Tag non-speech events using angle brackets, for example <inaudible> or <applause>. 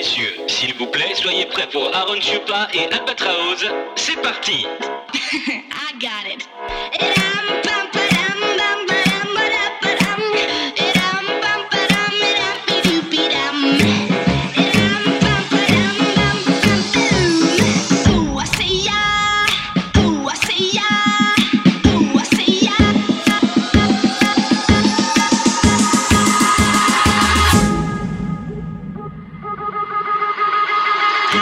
messieurs, s'il vous plaît, soyez prêts pour Aaron Chupa et Albatraoz. C'est parti <laughs> I got it.